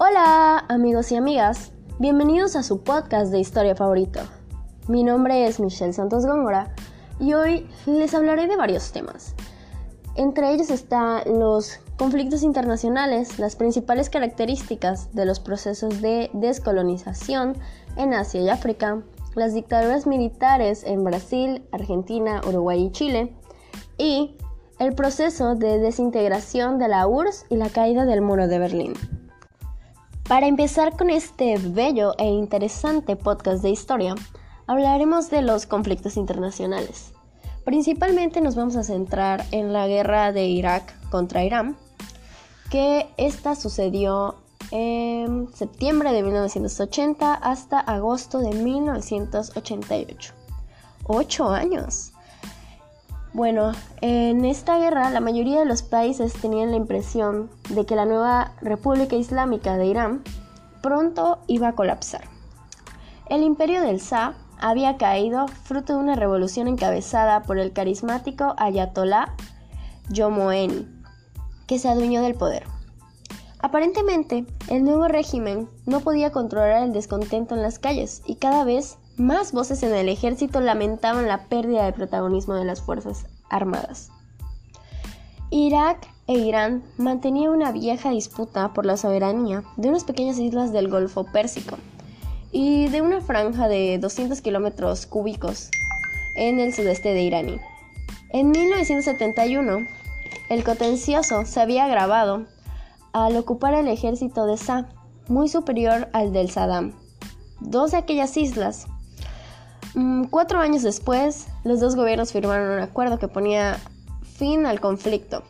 Hola amigos y amigas, bienvenidos a su podcast de historia favorito. Mi nombre es Michelle Santos Góngora y hoy les hablaré de varios temas. Entre ellos están los conflictos internacionales, las principales características de los procesos de descolonización en Asia y África, las dictaduras militares en Brasil, Argentina, Uruguay y Chile, y el proceso de desintegración de la URSS y la caída del muro de Berlín. Para empezar con este bello e interesante podcast de historia, hablaremos de los conflictos internacionales. Principalmente nos vamos a centrar en la guerra de Irak contra Irán, que esta sucedió en septiembre de 1980 hasta agosto de 1988. Ocho años. Bueno, en esta guerra la mayoría de los países tenían la impresión de que la nueva República Islámica de Irán pronto iba a colapsar. El imperio del Shah había caído fruto de una revolución encabezada por el carismático Ayatollah Khomeini, que se adueñó del poder. Aparentemente, el nuevo régimen no podía controlar el descontento en las calles y cada vez más voces en el ejército lamentaban la pérdida de protagonismo de las Fuerzas Armadas. Irak e Irán mantenían una vieja disputa por la soberanía de unas pequeñas islas del Golfo Pérsico y de una franja de 200 kilómetros cúbicos en el sudeste de Irán. En 1971, el contencioso se había agravado al ocupar el ejército de Shah, muy superior al del Saddam. Dos de aquellas islas. Mm, cuatro años después, los dos gobiernos firmaron un acuerdo que ponía fin al conflicto.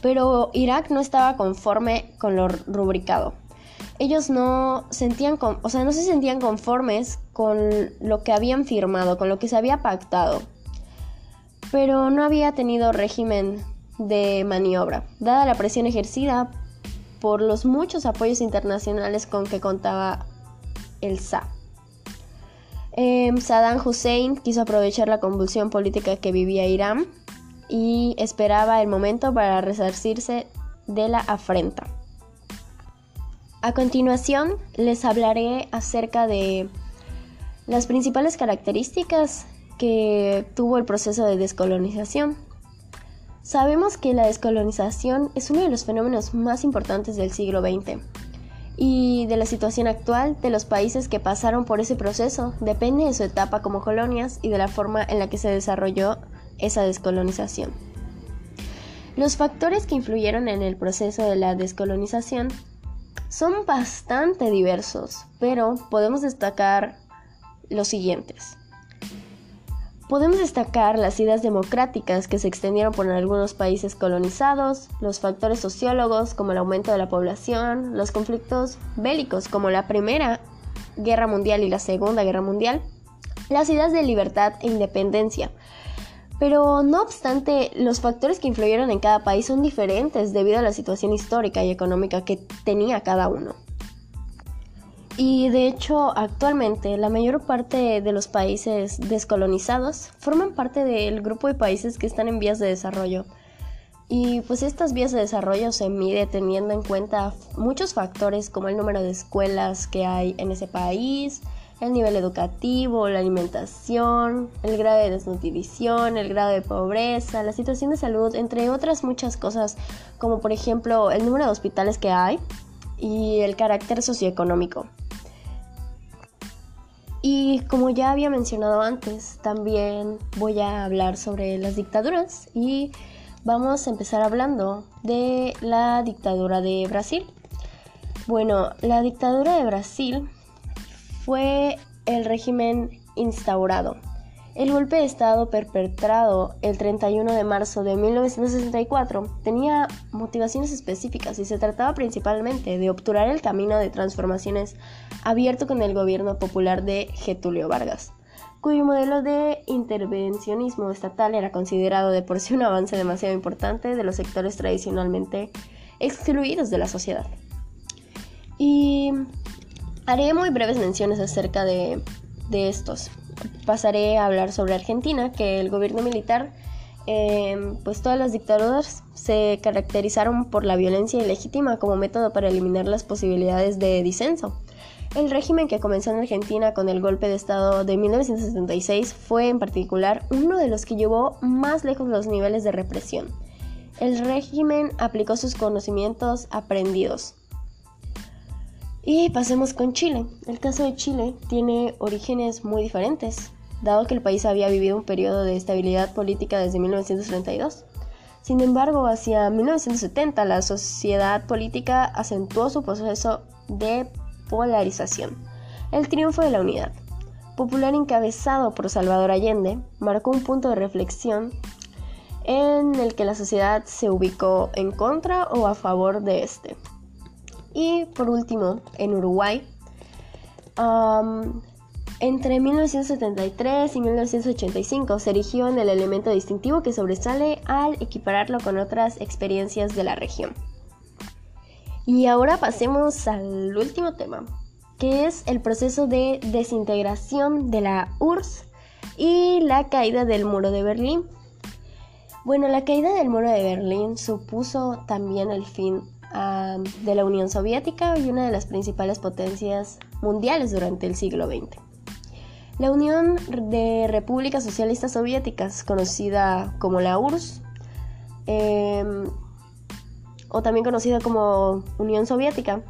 Pero Irak no estaba conforme con lo rubricado. Ellos no sentían, o sea, no se sentían conformes con lo que habían firmado, con lo que se había pactado. Pero no había tenido régimen de maniobra, dada la presión ejercida por los muchos apoyos internacionales con que contaba el SA. Em, Saddam Hussein quiso aprovechar la convulsión política que vivía Irán y esperaba el momento para resarcirse de la afrenta. A continuación les hablaré acerca de las principales características que tuvo el proceso de descolonización. Sabemos que la descolonización es uno de los fenómenos más importantes del siglo XX y de la situación actual de los países que pasaron por ese proceso depende de su etapa como colonias y de la forma en la que se desarrolló esa descolonización. Los factores que influyeron en el proceso de la descolonización son bastante diversos, pero podemos destacar los siguientes. Podemos destacar las ideas democráticas que se extendieron por algunos países colonizados, los factores sociólogos como el aumento de la población, los conflictos bélicos como la Primera Guerra Mundial y la Segunda Guerra Mundial, las ideas de libertad e independencia. Pero no obstante, los factores que influyeron en cada país son diferentes debido a la situación histórica y económica que tenía cada uno. Y de hecho, actualmente la mayor parte de los países descolonizados forman parte del grupo de países que están en vías de desarrollo. Y pues estas vías de desarrollo se mide teniendo en cuenta muchos factores como el número de escuelas que hay en ese país, el nivel educativo, la alimentación, el grado de desnutrición, el grado de pobreza, la situación de salud, entre otras muchas cosas como por ejemplo el número de hospitales que hay y el carácter socioeconómico. Y como ya había mencionado antes, también voy a hablar sobre las dictaduras y vamos a empezar hablando de la dictadura de Brasil. Bueno, la dictadura de Brasil fue el régimen instaurado el golpe de Estado perpetrado el 31 de marzo de 1964 tenía motivaciones específicas y se trataba principalmente de obturar el camino de transformaciones abierto con el gobierno popular de Getulio Vargas, cuyo modelo de intervencionismo estatal era considerado de por sí un avance demasiado importante de los sectores tradicionalmente excluidos de la sociedad. Y haré muy breves menciones acerca de, de estos pasaré a hablar sobre Argentina, que el gobierno militar Em, pues todas las dictaduras se caracterizaron por la violencia ilegítima como método para eliminar las posibilidades de disenso. El régimen que comenzó en Argentina con el golpe de Estado de 1976 fue en particular uno de los que llevó más lejos los niveles de represión. El régimen aplicó sus conocimientos aprendidos. Y pasemos con Chile. El caso de Chile tiene orígenes muy diferentes dado que el país había vivido un periodo de estabilidad política desde 1932. Sin embargo, hacia 1970 la sociedad política acentuó su proceso de polarización. El triunfo de la unidad, popular encabezado por Salvador Allende, marcó un punto de reflexión en el que la sociedad se ubicó en contra o a favor de este. Y por último, en Uruguay, entre 1973 y 1985 se erigió en el elemento distintivo que sobresale al equipararlo con otras experiencias de la región. Y ahora pasemos al último tema, que es el proceso de desintegración de la URSS y la caída del muro de Berlín. Bueno, la caída del muro de Berlín supuso también el fin ah, de la Unión Soviética y una de las principales potencias mundiales durante el siglo XX. La Unión de Repúblicas Socialistas Soviéticas, conocida como la URSS, em, o también conocida como Unión Soviética,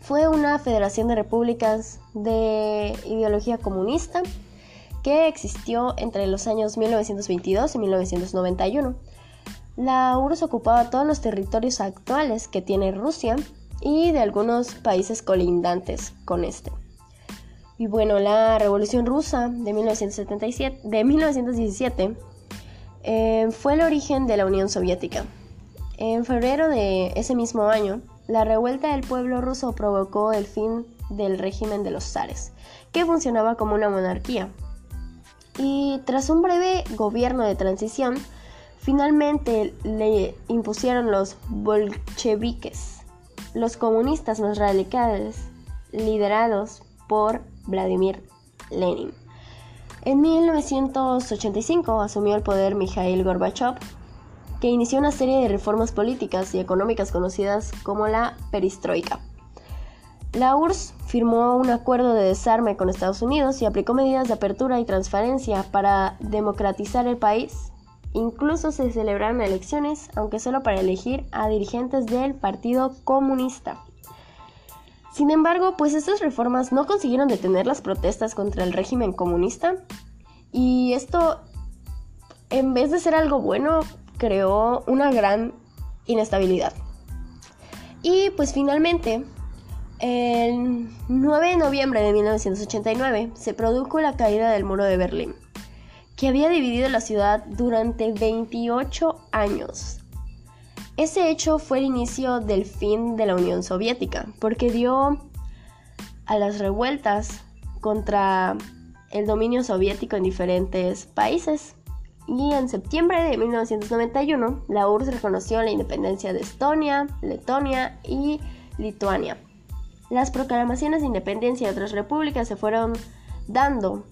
fue una federación de repúblicas de ideología comunista que existió entre los años 1922 y 1991. La URSS ocupaba todos los territorios actuales que tiene Rusia y de algunos países colindantes con este. Y bueno, la Revolución Rusa de, 1977, de 1917 eh, fue el origen de la Unión Soviética. En febrero de ese mismo año, la revuelta del pueblo ruso provocó el fin del régimen de los zares, que funcionaba como una monarquía. Y tras un breve gobierno de transición, finalmente le impusieron los bolcheviques, los comunistas más radicales, liderados por Vladimir Lenin. En 1985 asumió el poder Mikhail Gorbachev, que inició una serie de reformas políticas y económicas conocidas como la perestroika. La URSS firmó un acuerdo de desarme con Estados Unidos y aplicó medidas de apertura y transparencia para democratizar el país. Incluso se celebraron elecciones, aunque solo para elegir a dirigentes del Partido Comunista. Sin embargo, pues estas reformas no consiguieron detener las protestas contra el régimen comunista y esto, en vez de ser algo bueno, creó una gran inestabilidad. Y pues finalmente, el 9 de noviembre de 1989 se produjo la caída del muro de Berlín, que había dividido la ciudad durante 28 años. Ese hecho fue el inicio del fin de la Unión Soviética, porque dio a las revueltas contra el dominio soviético en diferentes países. Y en septiembre de 1991, la URSS reconoció la independencia de Estonia, Letonia y Lituania. Las proclamaciones de independencia de otras repúblicas se fueron dando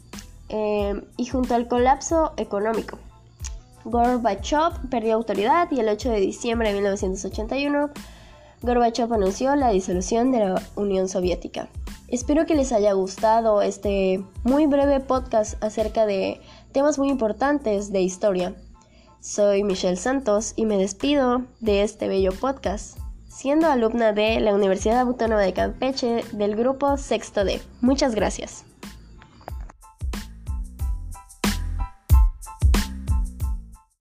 eh, y junto al colapso económico Gorbachev perdió autoridad y el 8 de diciembre de 1981 Gorbachev anunció la disolución de la Unión Soviética. Espero que les haya gustado este muy breve podcast acerca de temas muy importantes de historia. Soy Michelle Santos y me despido de este bello podcast, siendo alumna de la Universidad Autónoma de Campeche del grupo Sexto D. Muchas gracias.